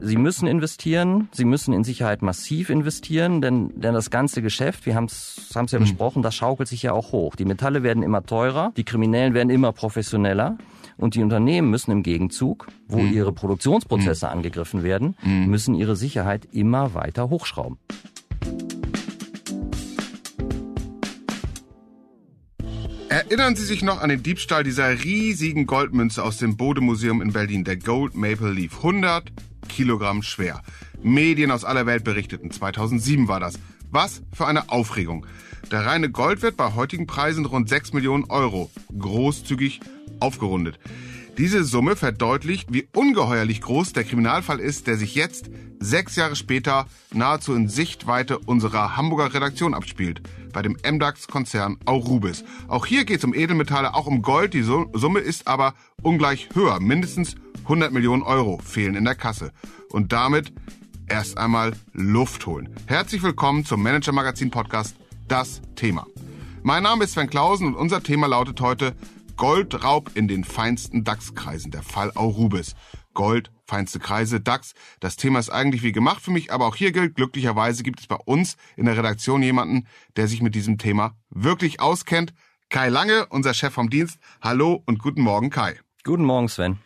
Sie müssen investieren, Sie müssen in Sicherheit massiv investieren, denn, denn das ganze Geschäft, wir haben es ja mhm. besprochen, das schaukelt sich ja auch hoch. Die Metalle werden immer teurer, die Kriminellen werden immer professioneller und die Unternehmen müssen im Gegenzug, wo mhm. ihre Produktionsprozesse mhm. angegriffen werden, müssen ihre Sicherheit immer weiter hochschrauben. Erinnern Sie sich noch an den Diebstahl dieser riesigen Goldmünze aus dem Bode-Museum in Berlin, der Gold Maple Leaf. 100 Kilogramm schwer. Medien aus aller Welt berichteten. 2007 war das. Was für eine Aufregung. Der reine Goldwert bei heutigen Preisen rund 6 Millionen Euro. Großzügig aufgerundet. Diese Summe verdeutlicht, wie ungeheuerlich groß der Kriminalfall ist, der sich jetzt, sechs Jahre später, nahezu in Sichtweite unserer Hamburger Redaktion abspielt, bei dem MDAX-Konzern Aurubis. Auch hier geht es um Edelmetalle, auch um Gold. Die Summe ist aber ungleich höher. Mindestens 100 Millionen Euro fehlen in der Kasse. Und damit erst einmal Luft holen. Herzlich willkommen zum Manager Magazin Podcast Das Thema. Mein Name ist Sven Klausen und unser Thema lautet heute Goldraub in den feinsten DAX-Kreisen. Der Fall Aurubis. Gold, feinste Kreise, DAX. Das Thema ist eigentlich wie gemacht für mich, aber auch hier gilt, glücklicherweise gibt es bei uns in der Redaktion jemanden, der sich mit diesem Thema wirklich auskennt. Kai Lange, unser Chef vom Dienst. Hallo und guten Morgen, Kai. Guten Morgen, Sven.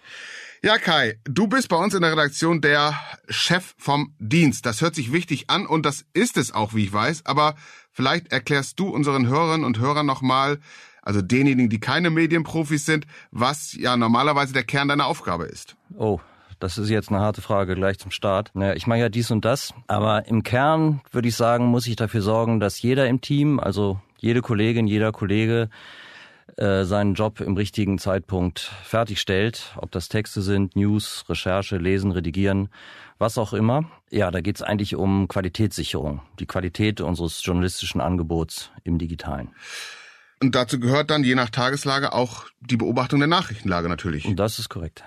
Ja, Kai, du bist bei uns in der Redaktion der Chef vom Dienst. Das hört sich wichtig an und das ist es auch, wie ich weiß. Aber vielleicht erklärst du unseren Hörerinnen und Hörern nochmal, also denjenigen, die keine Medienprofis sind, was ja normalerweise der Kern deiner Aufgabe ist. Oh, das ist jetzt eine harte Frage gleich zum Start. Naja, ich mache ja dies und das, aber im Kern würde ich sagen, muss ich dafür sorgen, dass jeder im Team, also jede Kollegin, jeder Kollege äh, seinen Job im richtigen Zeitpunkt fertigstellt, ob das Texte sind, News, Recherche, Lesen, Redigieren, was auch immer. Ja, da geht es eigentlich um Qualitätssicherung, die Qualität unseres journalistischen Angebots im digitalen. Und dazu gehört dann je nach Tageslage auch die Beobachtung der Nachrichtenlage natürlich. Und das ist korrekt.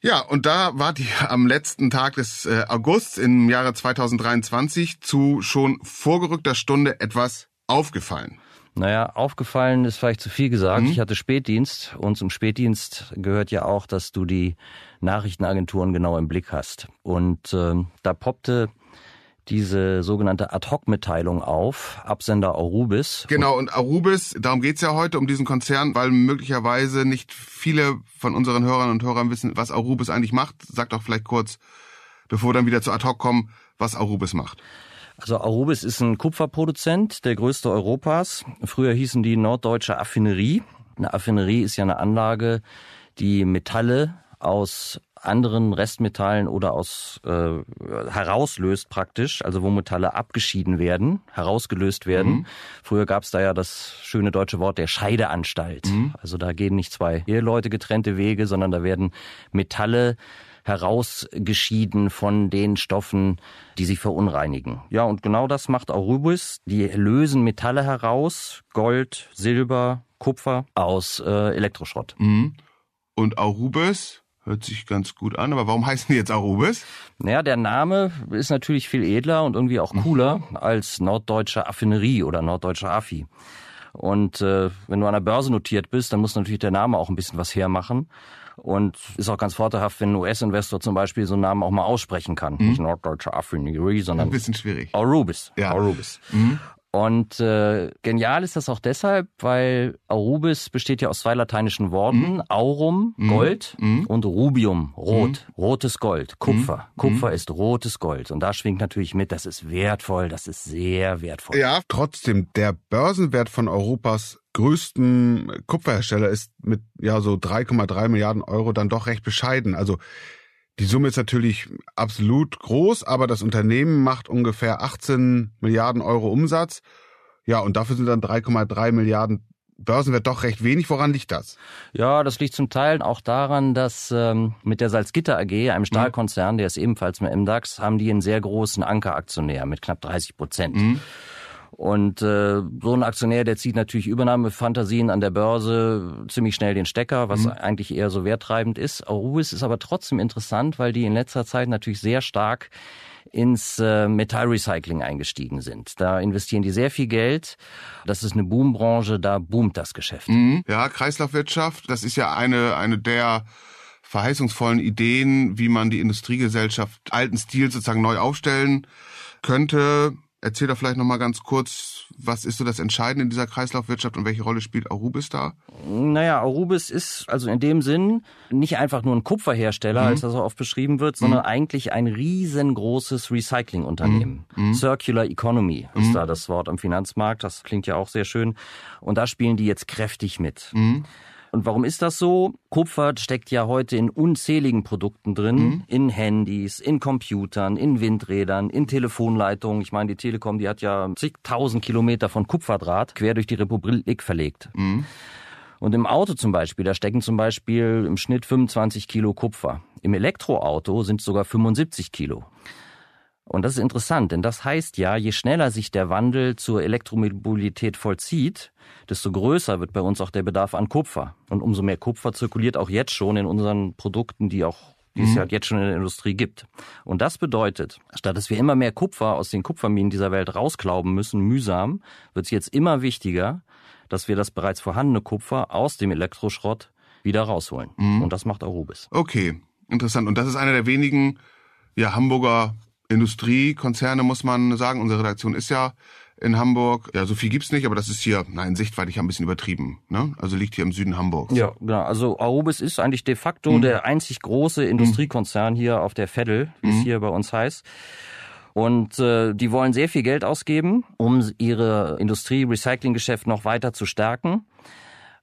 Ja, und da war die am letzten Tag des äh, Augusts im Jahre 2023 zu schon vorgerückter Stunde etwas aufgefallen. Naja, aufgefallen ist vielleicht zu viel gesagt. Mhm. Ich hatte Spätdienst und zum Spätdienst gehört ja auch, dass du die Nachrichtenagenturen genau im Blick hast. Und äh, da poppte diese sogenannte Ad-Hoc-Mitteilung auf, Absender Arubis. Genau, und Arubis, darum geht's ja heute, um diesen Konzern, weil möglicherweise nicht viele von unseren Hörern und Hörern wissen, was Arubis eigentlich macht. Sag doch vielleicht kurz, bevor wir dann wieder zu Ad-Hoc kommen, was Arubis macht. Also Arubis ist ein Kupferproduzent, der größte Europas. Früher hießen die Norddeutsche Affinerie. Eine Affinerie ist ja eine Anlage, die Metalle aus anderen Restmetallen oder aus äh, herauslöst praktisch, also wo Metalle abgeschieden werden, herausgelöst werden. Mhm. Früher gab es da ja das schöne deutsche Wort der Scheideanstalt. Mhm. Also da gehen nicht zwei Eheleute getrennte Wege, sondern da werden Metalle herausgeschieden von den Stoffen, die sie verunreinigen. Ja, und genau das macht Aurubis. Die lösen Metalle heraus, Gold, Silber, Kupfer aus äh, Elektroschrott. Mhm. Und Aurubis Hört sich ganz gut an, aber warum heißen die jetzt Arubis? Naja, der Name ist natürlich viel edler und irgendwie auch cooler als norddeutsche Affinerie oder norddeutsche Affi. Und äh, wenn du an der Börse notiert bist, dann muss natürlich der Name auch ein bisschen was hermachen. Und ist auch ganz vorteilhaft, wenn ein US-Investor zum Beispiel so einen Namen auch mal aussprechen kann. Mhm. Nicht norddeutsche Affinerie, sondern ein bisschen schwierig. Arubis. Ja. Arubis. Mhm. Und äh, genial ist das auch deshalb, weil Arubis besteht ja aus zwei lateinischen Worten, mm. aurum, mhm. Gold, mm. und rubium, rot, mm. rotes Gold, Kupfer. Kupfer ist rotes Gold. Und da schwingt natürlich mit, das ist wertvoll, das ist sehr wertvoll. Ja, trotzdem, der Börsenwert von Europas größten Kupferhersteller ist mit ja so 3,3 Milliarden Euro dann doch recht bescheiden. Also die Summe ist natürlich absolut groß, aber das Unternehmen macht ungefähr 18 Milliarden Euro Umsatz. Ja, und dafür sind dann 3,3 Milliarden Börsenwert doch recht wenig. Woran liegt das? Ja, das liegt zum Teil auch daran, dass ähm, mit der Salzgitter AG, einem mhm. Stahlkonzern, der ist ebenfalls mit MDAX, haben die einen sehr großen Ankeraktionär mit knapp 30 Prozent. Mhm. Und äh, so ein Aktionär, der zieht natürlich Übernahmefantasien an der Börse ziemlich schnell den Stecker, was mhm. eigentlich eher so werttreibend ist. Arubis ist aber trotzdem interessant, weil die in letzter Zeit natürlich sehr stark ins äh, Metallrecycling eingestiegen sind. Da investieren die sehr viel Geld. Das ist eine Boombranche, da boomt das Geschäft. Mhm. Ja, Kreislaufwirtschaft, das ist ja eine, eine der verheißungsvollen Ideen, wie man die Industriegesellschaft alten Stil sozusagen neu aufstellen könnte. Erzähl doch vielleicht noch mal ganz kurz, was ist so das Entscheidende in dieser Kreislaufwirtschaft und welche Rolle spielt Arubis da? Naja, Arubis ist also in dem Sinn nicht einfach nur ein Kupferhersteller, mhm. als das so oft beschrieben wird, sondern mhm. eigentlich ein riesengroßes Recyclingunternehmen. Mhm. mhm. Circular Economy ist mhm. da das Wort am Finanzmarkt. Das klingt ja auch sehr schön. Und da spielen die jetzt kräftig mit. Und warum ist das so? Kupfer steckt ja heute in unzähligen Produkten drin, mhm. in Handys, in Computern, in Windrädern, in Telefonleitungen. Ich meine, die Telekom, die hat ja zigtausend Kilometer von Kupferdraht quer durch die Republik verlegt. Mhm. Und im Auto zum Beispiel, da stecken zum Beispiel im Schnitt 25 Kilo Kupfer. Im Elektroauto sind es sogar 75 Kilo. Und das ist interessant, denn das heißt ja, je schneller sich der Wandel zur Elektromobilität vollzieht, desto größer wird bei uns auch der Bedarf an Kupfer. Und umso mehr Kupfer zirkuliert auch jetzt schon in unseren Produkten, die auch die es mhm. halt jetzt schon in der Industrie gibt. Und das bedeutet, statt dass wir immer mehr Kupfer aus den Kupferminen dieser Welt rausklauben müssen, mühsam, wird es jetzt immer wichtiger, dass wir das bereits vorhandene Kupfer aus dem Elektroschrott wieder rausholen. Mhm. Und das macht Arubis. Okay, interessant. Und das ist einer der wenigen ja, Hamburger Industriekonzerne, muss man sagen. Unsere Redaktion ist ja in Hamburg. Ja, so viel gibt's nicht, aber das ist hier, nein, sichtweitig ein bisschen übertrieben. Ne? Also liegt hier im Süden Hamburgs. Ja, genau. Also Aurobis ist eigentlich de facto mhm. der einzig große Industriekonzern mhm. hier auf der Veddel, wie es mhm. hier bei uns heißt. Und äh, die wollen sehr viel Geld ausgeben, um ihre Industrie-Recycling-Geschäft noch weiter zu stärken.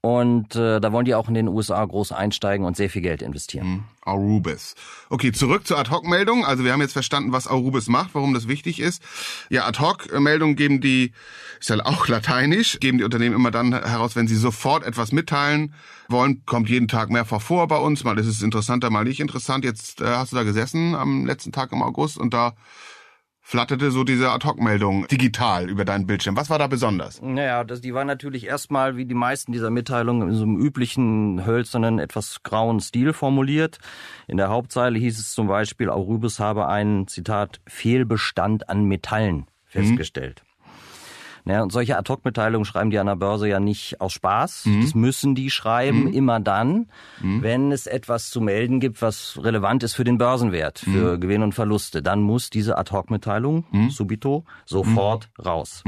Und äh, da wollen die auch in den USA groß einsteigen und sehr viel Geld investieren. Mhm. Arubis. Okay, zurück zur Ad-Hoc-Meldung. Also wir haben jetzt verstanden, was Arubis macht, warum das wichtig ist. Ja, Ad-Hoc-Meldungen geben die, ist ja auch lateinisch, geben die Unternehmen immer dann heraus, wenn sie sofort etwas mitteilen wollen. Kommt jeden Tag mehrfach vor bei uns. Mal ist es interessanter, mal nicht interessant. Jetzt äh, hast du da gesessen am letzten Tag im August und da flatterte so diese Ad-Hoc-Meldung digital über deinen Bildschirm. Was war da besonders? Naja, das, die war natürlich erstmal, wie die meisten dieser Mitteilungen, in so einem üblichen, hölzernen, etwas grauen Stil formuliert. In der Hauptzeile hieß es zum Beispiel, Aurubis habe einen, Zitat, Fehlbestand an Metallen mhm. festgestellt. Mhm. Naja, und solche Ad-Hoc-Mitteilungen schreiben die an der Börse ja nicht aus Spaß. Mhm. Das müssen die schreiben, mhm. immer dann, mhm. wenn es etwas zu melden gibt, was relevant ist für den Börsenwert, für mhm. Gewinn und Verluste. Dann muss diese Ad-Hoc-Mitteilung, mhm. subito, sofort mhm. raus.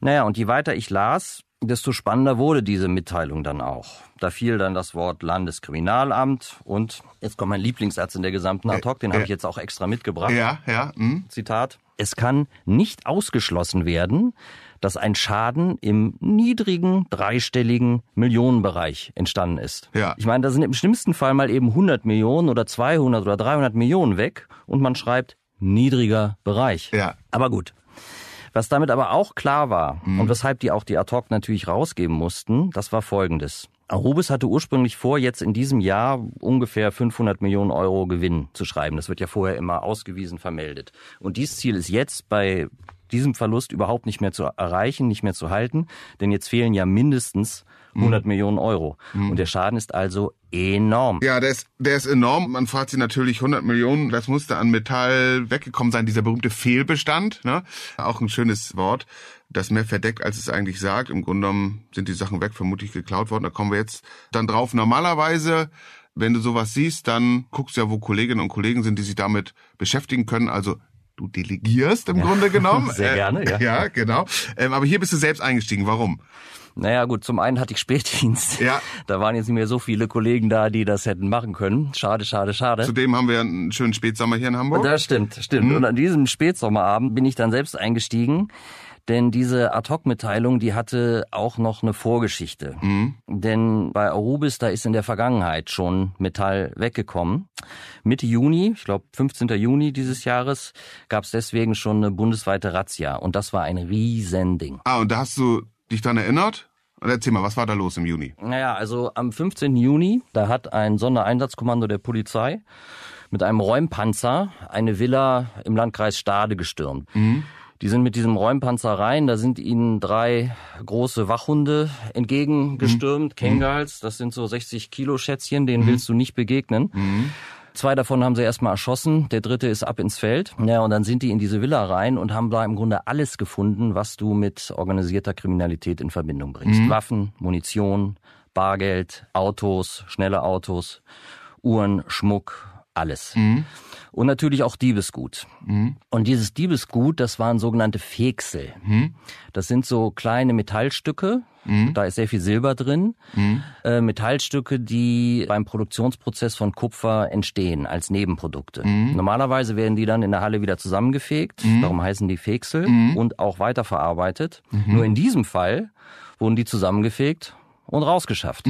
Naja, und je weiter ich las, desto spannender wurde diese Mitteilung dann auch. Da fiel dann das Wort Landeskriminalamt und jetzt kommt mein Lieblingssatz in der gesamten Ad hoc, den habe ich jetzt auch extra mitgebracht. Ja, ja. Mh. Zitat. Es kann nicht ausgeschlossen werden, dass ein Schaden im niedrigen dreistelligen Millionenbereich entstanden ist. Ja. Ich meine, da sind im schlimmsten Fall mal eben 100 Millionen oder 200 oder 300 Millionen weg und man schreibt niedriger Bereich. Ja. Aber gut. Was damit aber auch klar war mhm. und weshalb die auch die Ad-Hoc natürlich rausgeben mussten, das war folgendes. Arubis hatte ursprünglich vor, jetzt in diesem Jahr ungefähr 500 Millionen Euro Gewinn zu schreiben. Das wird ja vorher immer ausgewiesen vermeldet. Und dieses Ziel ist jetzt bei diesem Verlust überhaupt nicht mehr zu erreichen, nicht mehr zu halten, denn jetzt fehlen ja mindestens 100 mhm. Millionen Euro. Mhm. Und der Schaden ist also enorm. Ja, der ist, der ist enorm. Man fragt sich natürlich 100 Millionen, das musste an Metall weggekommen sein, dieser berühmte Fehlbestand. Ne? Auch ein schönes Wort, das mehr verdeckt, als es eigentlich sagt. Im Grunde genommen sind die Sachen weg, vermutlich geklaut worden. Da kommen wir jetzt dann drauf. Normalerweise wenn du sowas siehst, dann guckst du ja, wo Kolleginnen und Kollegen sind, die sich damit beschäftigen können. Also du delegierst im ja. Grunde genommen. Sehr gerne, ja. Äh, ja, genau. Ähm, aber hier bist du selbst eingestiegen. Warum? Naja gut, zum einen hatte ich Spätdienst. Ja. Da waren jetzt nicht mehr so viele Kollegen da, die das hätten machen können. Schade, schade, schade. Zudem haben wir einen schönen Spätsommer hier in Hamburg. Das stimmt, stimmt. Mhm. Und an diesem Spätsommerabend bin ich dann selbst eingestiegen. Denn diese Ad-Hoc-Mitteilung, die hatte auch noch eine Vorgeschichte. Mhm. Denn bei Arubis, da ist in der Vergangenheit schon Metall weggekommen. Mitte Juni, ich glaube 15. Juni dieses Jahres, gab es deswegen schon eine bundesweite Razzia. Und das war ein Riesending. Ah, und da hast du dich dann erinnert? Und erzähl mal, was war da los im Juni? Naja, also am 15. Juni, da hat ein Sondereinsatzkommando der Polizei mit einem Räumpanzer eine Villa im Landkreis Stade gestürmt. Mhm. Die sind mit diesem Räumpanzer rein, da sind ihnen drei große Wachhunde entgegengestürmt, mhm. Kengals, das sind so 60 Kilo Schätzchen, denen mhm. willst du nicht begegnen. Mhm. Zwei davon haben sie erstmal erschossen, der dritte ist ab ins Feld. Ja, und dann sind die in diese Villa rein und haben da im Grunde alles gefunden, was du mit organisierter Kriminalität in Verbindung bringst. Mhm. Waffen, Munition, Bargeld, Autos, schnelle Autos, Uhren, Schmuck, alles. Mhm. Und natürlich auch Diebesgut. Mhm. Und dieses Diebesgut, das waren sogenannte Feksel. Mhm. Das sind so kleine Metallstücke, Mhm. Da ist sehr viel Silber drin. Mhm. Äh, Metallstücke, die beim Produktionsprozess von Kupfer entstehen als Nebenprodukte. Mhm. Normalerweise werden die dann in der Halle wieder zusammengefegt, mhm. darum heißen die Feksel, mhm. und auch weiterverarbeitet. Mhm. Nur in diesem Fall wurden die zusammengefegt und rausgeschafft.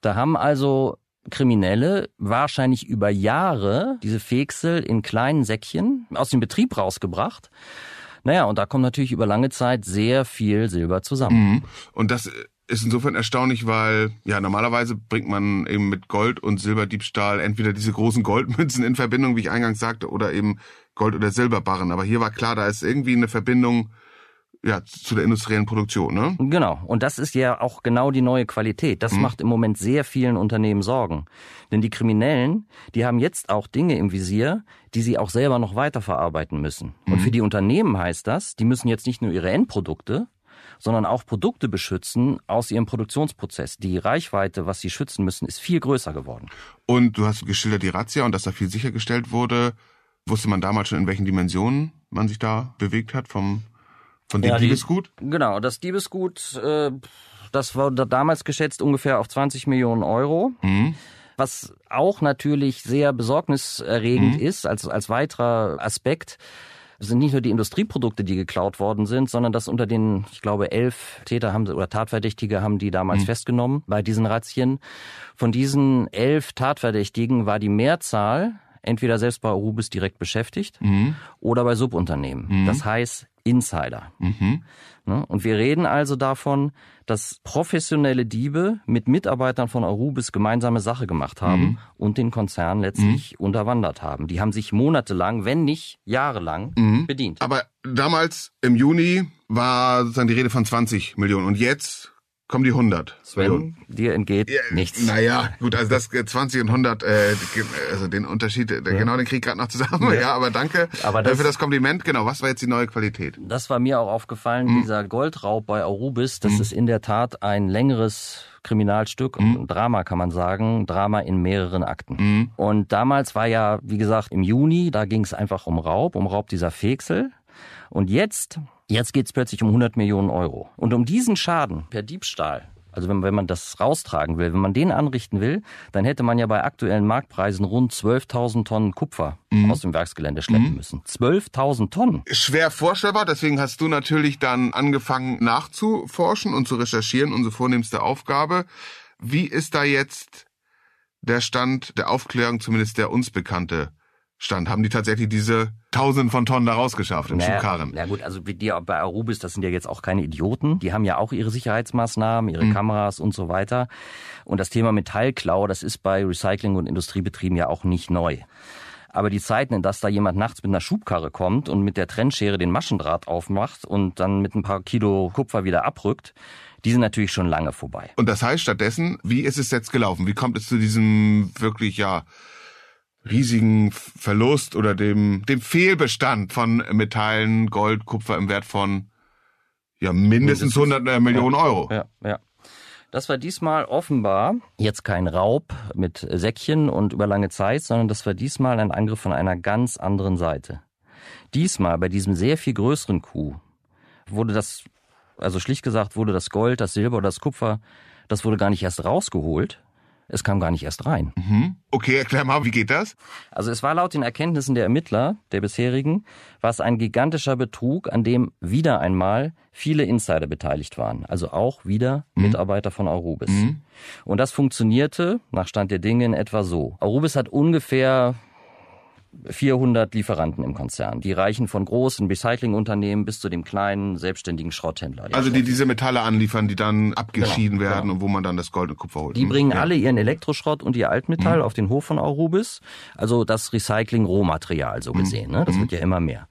Da haben also Kriminelle wahrscheinlich über Jahre diese Feksel in kleinen Säckchen aus dem Betrieb rausgebracht naja, und da kommt natürlich über lange Zeit sehr viel Silber zusammen. Mhm. Und das ist insofern erstaunlich, weil ja normalerweise bringt man eben mit Gold und Silberdiebstahl entweder diese großen Goldmünzen in Verbindung, wie ich eingangs sagte, oder eben Gold- oder Silberbarren. Aber hier war klar, da ist irgendwie eine Verbindung ja, zu der industriellen Produktion, ne? Genau. Und das ist ja auch genau die neue Qualität. Das mhm. macht im Moment sehr vielen Unternehmen Sorgen. Denn die Kriminellen, die haben jetzt auch Dinge im Visier, die sie auch selber noch weiterverarbeiten müssen. Mhm. Und für die Unternehmen heißt das, die müssen jetzt nicht nur ihre Endprodukte, sondern auch Produkte beschützen aus ihrem Produktionsprozess. Die Reichweite, was sie schützen müssen, ist viel größer geworden. Und du hast geschildert die Razzia und dass da viel sichergestellt wurde. Wusste man damals schon, in welchen Dimensionen man sich da bewegt hat vom von dem ja, Diebesgut? Die, genau, das Diebesgut, äh, das wurde damals geschätzt ungefähr auf 20 Millionen Euro. Mhm. Was auch natürlich sehr besorgniserregend mhm. ist, als, als weiterer Aspekt, sind nicht nur die Industrieprodukte, die geklaut worden sind, sondern dass unter den, ich glaube, elf Täter haben oder Tatverdächtige haben die damals mhm. festgenommen bei diesen Razzien. Von diesen elf Tatverdächtigen war die Mehrzahl entweder selbst bei Arubis direkt beschäftigt mhm. oder bei Subunternehmen. Mhm. Das heißt, Insider. Mhm. Ne? Und wir reden also davon, dass professionelle Diebe mit Mitarbeitern von Arubis gemeinsame Sache gemacht haben mhm. und den Konzern letztlich mhm. unterwandert haben. Die haben sich monatelang, wenn nicht jahrelang, mhm. bedient. Aber damals im Juni war sozusagen die Rede von 20 Millionen. Und jetzt kommen die 100. Sven, dir entgeht ja, nichts. Naja, gut, also das 20 und 100, äh, also den Unterschied, äh, ja. genau den Krieg gerade noch zusammen. Ja. ja, aber danke aber das, für das Kompliment. Genau, was war jetzt die neue Qualität? Das war mir auch aufgefallen, mhm. dieser Goldraub bei Arubis, das mhm. ist in der Tat ein längeres Kriminalstück, mhm. Drama kann man sagen, Drama in mehreren Akten. Mhm. Und damals war ja, wie gesagt, im Juni, da ging es einfach um Raub, um Raub dieser Feksel. Und jetzt Jetzt geht es plötzlich um 100 Millionen Euro. Und um diesen Schaden per Diebstahl, also wenn, wenn man das raustragen will, wenn man den anrichten will, dann hätte man ja bei aktuellen Marktpreisen rund 12.000 Tonnen Kupfer mhm. aus dem Werksgelände schleppen mhm. müssen. 12.000 Tonnen. Schwer vorstellbar, deswegen hast du natürlich dann angefangen nachzuforschen und zu recherchieren, unsere vornehmste Aufgabe. Wie ist da jetzt der Stand der Aufklärung, zumindest der uns bekannte stand, haben die tatsächlich diese Tausenden von Tonnen da rausgeschafft im naja, Schubkarren. Na gut, also die bei Arubis, das sind ja jetzt auch keine Idioten. Die haben ja auch ihre Sicherheitsmaßnahmen, ihre mhm. Kameras und so weiter. Und das Thema Metallklau, das ist bei Recycling- und Industriebetrieben ja auch nicht neu. Aber die Zeiten, in dass da jemand nachts mit einer Schubkarre kommt und mit der Trennschere den Maschendraht aufmacht und dann mit ein paar Kilo Kupfer wieder abrückt, die sind natürlich schon lange vorbei. Und das heißt stattdessen, wie ist es jetzt gelaufen? Wie kommt es zu diesem wirklich, ja, riesigen Verlust oder dem, dem Fehlbestand von Metallen, Gold, Kupfer im Wert von ja mindestens 100 äh, Millionen ja, Euro. Ja, ja. Das war diesmal offenbar jetzt kein Raub mit Säckchen und über lange Zeit, sondern das war diesmal ein Angriff von einer ganz anderen Seite. Diesmal bei diesem sehr viel größeren Coup wurde das, also schlicht gesagt, wurde das Gold, das Silber oder das Kupfer, das wurde gar nicht erst rausgeholt, es kam gar nicht erst rein. Mhm. Okay, erklär mal, wie geht das? Also es war laut den Erkenntnissen der Ermittler, der bisherigen, war es ein gigantischer Betrug, an dem wieder einmal viele Insider beteiligt waren. Also auch wieder mhm. Mitarbeiter von Arubis. Mhm. Und das funktionierte, nach Stand der Dinge, in etwa so. Arubis hat ungefähr 400 Lieferanten im Konzern. Die reichen von großen Recyclingunternehmen bis zu dem kleinen selbstständigen Schrotthändler. Also die diese Metalle anliefern, die dann abgeschieden genau, werden genau. und wo man dann das Gold und Kupfer holt. Die bringen ja. alle ihren Elektroschrott und ihr Altmetall mhm. auf den Hof von Aurubis. Also das Recycling-Rohmaterial so mhm. gesehen. Ne? Das mhm. wird ja immer mehr.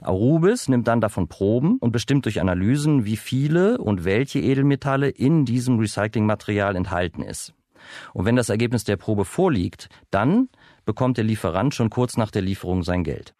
Arubis nimmt dann davon Proben und bestimmt durch Analysen, wie viele und welche Edelmetalle in diesem Recyclingmaterial enthalten ist. Und wenn das Ergebnis der Probe vorliegt, dann bekommt der Lieferant schon kurz nach der Lieferung sein Geld.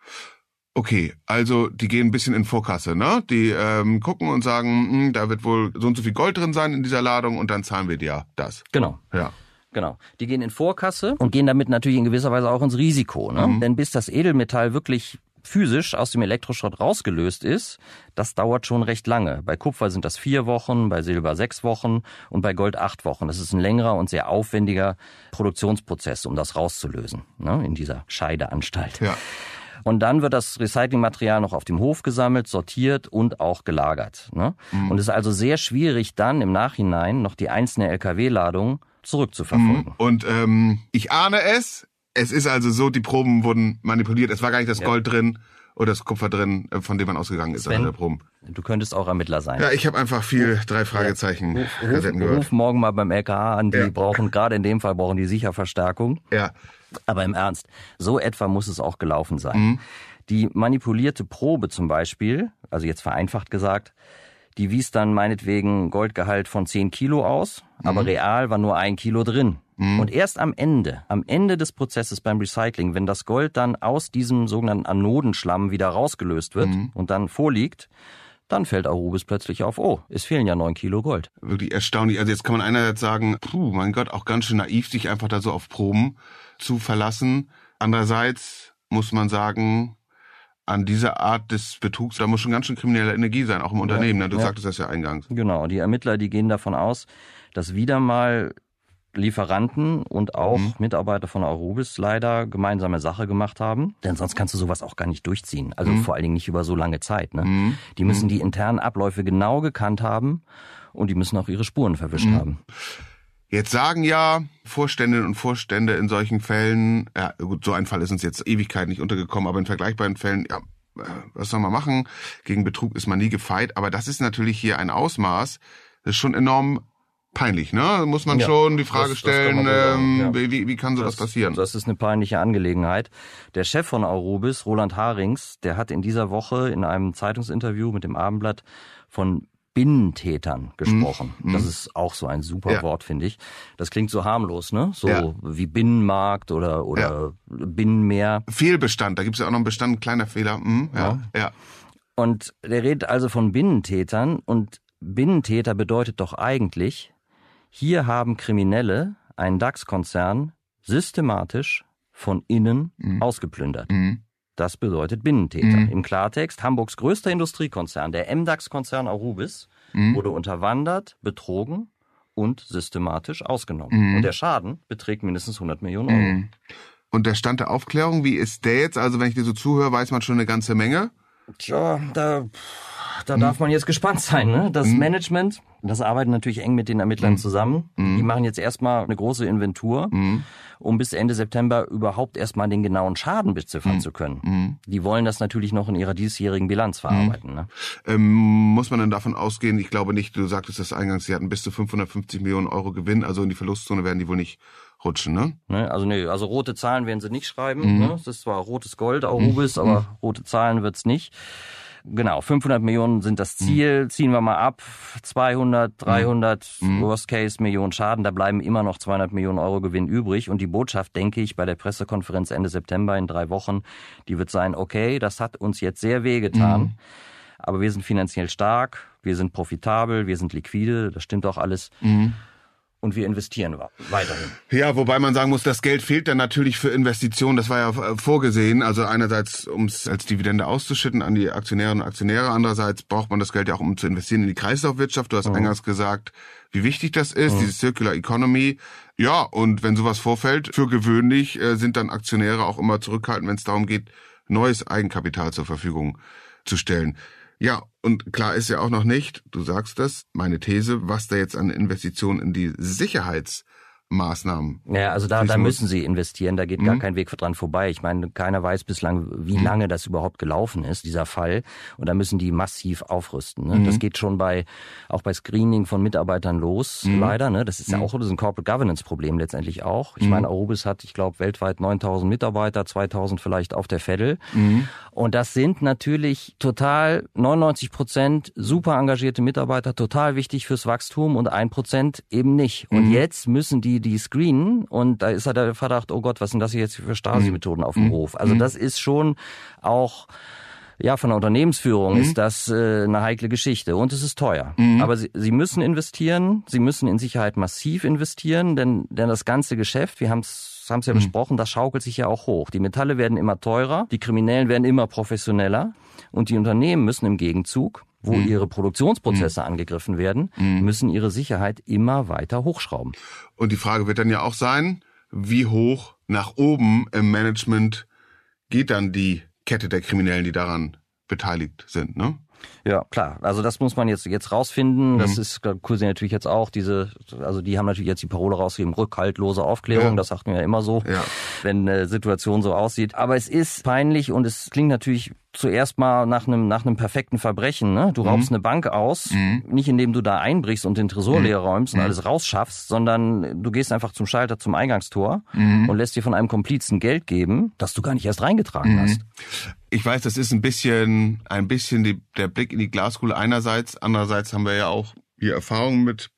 Okay, also die gehen ein bisschen in Vorkasse, ne? Die ähm, gucken und sagen, mh, hm, da wird wohl so und so viel Gold drin sein in dieser Ladung und dann zahlen wir dir das. Genau. Ja. Genau. Die gehen in Vorkasse und gehen damit natürlich in gewisser Weise auch ins Risiko. Ne? Mhm. Denn bis das Edelmetall wirklich physisch aus dem Elektroschrott rausgelöst ist, das dauert schon recht lange. Bei Kupfer sind das vier Wochen, bei Silber sechs Wochen und bei Gold acht Wochen. Das ist ein längerer und sehr aufwendiger Produktionsprozess, um das rauszulösen, ne, in dieser Scheideanstalt. Ja. Und dann wird das Recyclingmaterial noch auf dem Hof gesammelt, sortiert und auch gelagert. Ne? Mhm. Und es ist also sehr schwierig, dann im Nachhinein noch die einzelne Lkw-Ladung zurückzuverfolgen. Mhm. Und ähm, ich ahne es, es ist also so, die Proben wurden manipuliert. Es war gar nicht das ja. Gold drin oder das Kupfer drin, äh, von dem man ausgegangen ist Sven, der Proben. Du könntest auch Ermittler sein. Ja, ich habe einfach viel drei Fragezeichen ja. ruf, ruf, ruf, morgen mal beim LKA an, die ja. brauchen gerade in dem Fall brauchen die sicher Verstärkung. Ja. Aber im Ernst, so etwa muss es auch gelaufen sein. Mhm. Die manipulierte Probe zum Beispiel, also jetzt vereinfacht gesagt, die wies dann meinetwegen Goldgehalt von 10 Kilo aus, mhm. aber real war nur ein Kilo drin. Mhm. Und erst am Ende, am Ende des Prozesses beim Recycling, wenn das Gold dann aus diesem sogenannten Anodenschlamm wieder rausgelöst wird mhm. und dann vorliegt, dann fällt Arubis plötzlich auf, oh, es fehlen ja neun Kilo Gold. Wirklich erstaunlich. Also jetzt kann man einerseits sagen, puh, mein Gott, auch ganz schön naiv, sich einfach da so auf Proben zu verlassen. Andererseits muss man sagen, an dieser Art des Betrugs, da muss schon ganz schön kriminelle Energie sein, auch im Unternehmen. Ja, ne? Du ja. sagtest das ja eingangs. Genau, die Ermittler, die gehen davon aus, dass wieder mal Lieferanten und auch mhm. Mitarbeiter von Arubis leider gemeinsame Sache gemacht haben. Denn sonst kannst du sowas auch gar nicht durchziehen. Also mhm. vor allen Dingen nicht über so lange Zeit. Ne? Mhm. Die müssen mhm. die internen Abläufe genau gekannt haben und die müssen auch ihre Spuren verwischt mhm. haben. Jetzt sagen ja Vorständinnen und Vorstände in solchen Fällen, ja gut, so ein Fall ist uns jetzt Ewigkeit nicht untergekommen, aber in vergleichbaren Fällen, ja, äh, was soll man machen? Gegen Betrug ist man nie gefeit, aber das ist natürlich hier ein Ausmaß, das ist schon enorm peinlich, ne? Muss man ja, schon die Frage das, stellen, das ähm, ja. wie, wie kann sowas das, passieren? Das ist eine peinliche Angelegenheit. Der Chef von Aurobis, Roland Harings, der hat in dieser Woche in einem Zeitungsinterview mit dem Abendblatt von Binnentätern gesprochen. Mhm. Das ist auch so ein super ja. Wort, finde ich. Das klingt so harmlos, ne? So ja. wie Binnenmarkt oder, oder ja. Binnenmeer. Fehlbestand, da gibt es ja auch noch einen Bestand, kleiner Fehler. Mhm. Ja. ja. Und der redet also von Binnentätern und Binnentäter bedeutet doch eigentlich, hier haben Kriminelle einen DAX-Konzern systematisch von innen mhm. ausgeplündert. Mhm. Das bedeutet Binnentäter. Mhm. Im Klartext, Hamburgs größter Industriekonzern, der MDAX-Konzern Arubis, mhm. wurde unterwandert, betrogen und systematisch ausgenommen. Mhm. Und der Schaden beträgt mindestens 100 Millionen Euro. Mhm. Und der Stand der Aufklärung, wie ist der jetzt? Also wenn ich dir so zuhöre, weiß man schon eine ganze Menge. Tja, da da darf man jetzt gespannt sein. Ne? Das mhm. Management, das arbeitet natürlich eng mit den Ermittlern mhm. zusammen. Mhm. Die machen jetzt erstmal eine große Inventur, mhm. um bis Ende September überhaupt erstmal den genauen Schaden beziffern mhm. zu können. Mhm. Die wollen das natürlich noch in ihrer diesjährigen Bilanz verarbeiten. Ne? Ähm, muss man dann davon ausgehen, ich glaube nicht, du sagtest das eingangs, sie hatten bis zu 550 Millionen Euro Gewinn, also in die Verlustzone werden die wohl nicht rutschen, ne? ne also nee, also rote Zahlen werden sie nicht schreiben. Ne? Das ist zwar rotes Gold, auch Rubis, aber rote Zahlen wird's nicht. Genau, 500 Millionen sind das Ziel. Mhm. Ziehen wir mal ab. 200, 300, mhm. Worst Case Millionen Schaden. Da bleiben immer noch 200 Millionen Euro Gewinn übrig. Und die Botschaft, denke ich, bei der Pressekonferenz Ende September in drei Wochen, die wird sein, okay, das hat uns jetzt sehr wehgetan. Mhm. Aber wir sind finanziell stark, wir sind profitabel, wir sind liquide, das stimmt auch alles. Mhm und wir investieren weiterhin. Ja, wobei man sagen muss, das Geld fehlt dann natürlich für Investitionen. Das war ja äh, vorgesehen. Also einerseits, um es als Dividende auszuschütten an die Aktionärinnen und Aktionäre. Andererseits braucht man das Geld ja auch, um zu investieren in die Kreislaufwirtschaft. Du hast mhm. eingangs gesagt, wie wichtig das ist, mhm. diese Circular Economy. Ja, und wenn sowas vorfällt, für gewöhnlich äh, sind dann Aktionäre auch immer zurückhaltend, wenn es darum geht, neues Eigenkapital zur Verfügung zu stellen. Ja, und klar ist ja auch noch nicht, du sagst das, meine These, was da jetzt an Investitionen in die Sicherheits Maßnahmen. Ja, also da, da müssen sie investieren, da geht mhm. gar kein Weg dran vorbei. Ich meine, keiner weiß bislang, wie mhm. lange das überhaupt gelaufen ist, dieser Fall. Und da müssen die massiv aufrüsten. Ne? Mhm. Das geht schon bei auch bei Screening von Mitarbeitern los, mhm. leider. Ne? Das ist ja mhm. auch das ein Corporate Governance Problem letztendlich auch. Ich mhm. meine, Arubis hat, ich glaube, weltweit 9000 Mitarbeiter, 2000 vielleicht auf der Fedel. Und das sind natürlich total 99 Prozent super engagierte Mitarbeiter, total wichtig fürs Wachstum und ein Prozent eben nicht. Und jetzt müssen die die screenen und da ist halt der Verdacht, oh Gott, was sind das jetzt für Stasi-Methoden auf dem Hof? Also das ist schon auch ja, von der Unternehmensführung mhm. ist das äh, eine heikle Geschichte und es ist teuer. Mhm. Aber sie, sie müssen investieren, sie müssen in Sicherheit massiv investieren, denn, denn das ganze Geschäft, wir haben es haben es ja mhm. besprochen, das schaukelt sich ja auch hoch. Die Metalle werden immer teurer, die Kriminellen werden immer professioneller und die Unternehmen müssen im Gegenzug wo mhm. ihre Produktionsprozesse mhm. angegriffen werden, mhm. müssen ihre Sicherheit immer weiter hochschrauben. Und die Frage wird dann ja auch sein, wie hoch nach oben im Management geht dann die Kette der Kriminellen, die daran beteiligt sind, ne? Ja, klar. Also das muss man jetzt jetzt rausfinden. Das mhm. ist kursiert natürlich jetzt auch diese, also die haben natürlich jetzt die Parole rausgegeben, rückhaltlose Aufklärung. Ja. Das sagt man ja immer so, ja. wenn eine Situation so aussieht. Aber es ist peinlich und es klingt natürlich zuerst mal nach einem nach einem perfekten Verbrechen. Ne? Du raubst mhm. eine Bank aus, mhm. nicht indem du da einbrichst und den Tresor mhm. leer räumst und mhm. alles rausschaffst, sondern du gehst einfach zum Schalter, zum Eingangstor mhm. und lässt dir von einem Komplizen Geld geben, das du gar nicht erst reingetragen hast. Ich weiß, das ist ein bisschen ein bisschen die, der Blick in die Glaskugel einerseits, andererseits haben wir ja auch hier Erfahrungen mit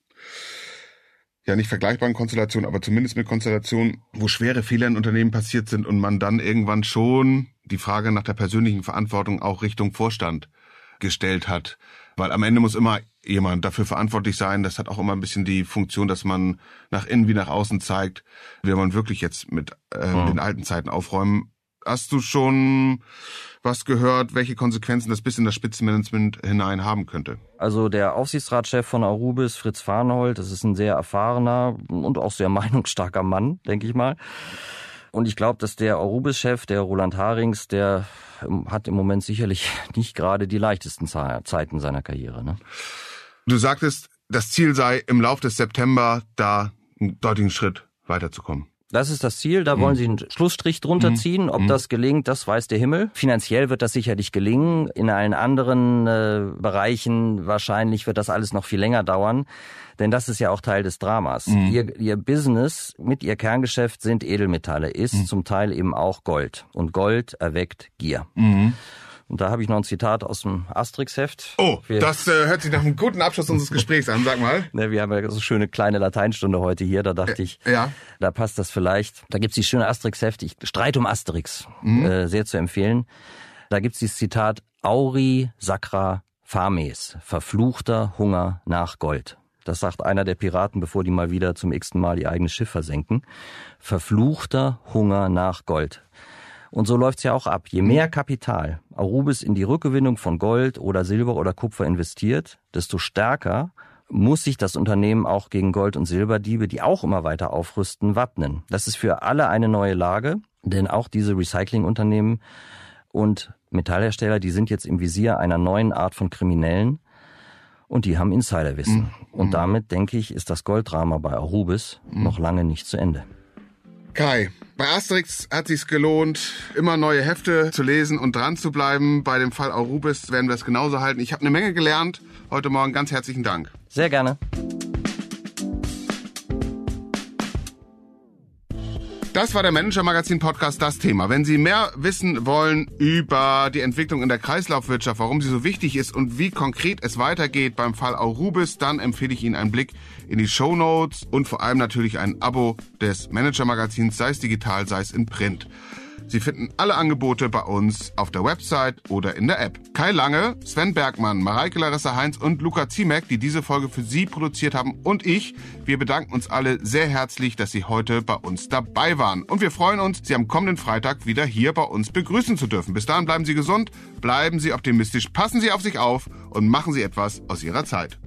ja nicht vergleichbaren Konstellationen, aber zumindest mit Konstellationen, wo schwere Fehler in Unternehmen passiert sind und man dann irgendwann schon die Frage nach der persönlichen Verantwortung auch Richtung Vorstand gestellt hat. Weil am Ende muss immer jemand dafür verantwortlich sein. Das hat auch immer ein bisschen die Funktion, dass man nach innen wie nach außen zeigt, will man wirklich jetzt mit äh, mhm. den alten Zeiten aufräumen. Hast du schon was gehört, welche Konsequenzen das bis in das Spitzenmanagement hinein haben könnte? Also der Aufsichtsratschef von Arubis, Fritz Farnhold, das ist ein sehr erfahrener und auch sehr meinungsstarker Mann, denke ich mal. Und ich glaube, dass der Arubis-Chef, der Roland Harings, der ähm, hat im Moment sicherlich nicht gerade die leichtesten Zeiten seiner Karriere. Ne? Du sagtest, das Ziel sei, im Lauf des September da einen deutlichen Schritt weiterzukommen. Das ist das Ziel, da wollen mhm. sie einen Schlussstrich drunter mhm. ziehen. Ob mhm. das gelingt, das weiß der Himmel. Finanziell wird das sicherlich gelingen. In allen anderen äh, Bereichen wahrscheinlich wird das alles noch viel länger dauern. Denn das ist ja auch Teil des Dramas. Mhm. Ihr, ihr Business mit ihr Kerngeschäft sind Edelmetalle, ist mhm. zum Teil eben auch Gold. Und Gold erweckt Gier. Und da habe ich noch ein Zitat aus dem Asterix-Heft. Oh, wir, das äh, hört sich nach einem guten Abschluss unseres Gesprächs an, sag mal. ne, wir haben ja so schöne kleine Lateinstunde heute hier, da dachte ich, ja. da passt das vielleicht. Da gibt's die schöne Asterix-Heft, ich Streit um Asterix, mhm. äh, sehr zu empfehlen. Da gibt's dieses Zitat, Auri Sacra Fames, verfluchter Hunger nach Gold. Das sagt einer der Piraten, bevor die mal wieder zum x-ten Mal ihr eigenes Schiff versenken. Verfluchter Hunger nach Gold. Und so läuft's ja auch ab. Je mehr Kapital Arubis in die Rückgewinnung von Gold oder Silber oder Kupfer investiert, desto stärker muss sich das Unternehmen auch gegen Gold- und Silberdiebe, die auch immer weiter aufrüsten, wappnen. Das ist für alle eine neue Lage, denn auch diese Recyclingunternehmen und Metallhersteller, die sind jetzt im Visier einer neuen Art von Kriminellen und die haben Insiderwissen. Mhm. Und damit, denke ich, ist das Golddrama bei Arubis mhm. noch lange nicht zu Ende. Kai, bei Asterix hat sich's gelohnt, immer neue Hefte zu lesen und dran zu bleiben. Bei dem Fall Arubis werden wir es genauso halten. Ich habe eine Menge gelernt heute Morgen. Ganz herzlichen Dank. Sehr gerne. Das war der Manager Magazin Podcast Das Thema. Wenn Sie mehr wissen wollen über die Entwicklung in der Kreislaufwirtschaft, warum sie so wichtig ist und wie konkret es weitergeht beim Fall Aurubis, dann empfehle ich Ihnen einen Blick in die Show Notes und vor allem natürlich ein Abo des Manager Magazins, sei es digital, sei es in Print. Sie finden alle Angebote bei uns auf der Website oder in der App. Kai Lange, Sven Bergmann, Mareike Larissa Heinz und Luca Ziemek, die diese Folge für Sie produziert haben und ich, wir bedanken uns alle sehr herzlich, dass Sie heute bei uns dabei waren. Und wir freuen uns, Sie am kommenden Freitag wieder hier bei uns begrüßen zu dürfen. Bis dahin bleiben Sie gesund, bleiben Sie optimistisch, passen Sie auf sich auf und machen Sie etwas aus Ihrer Zeit.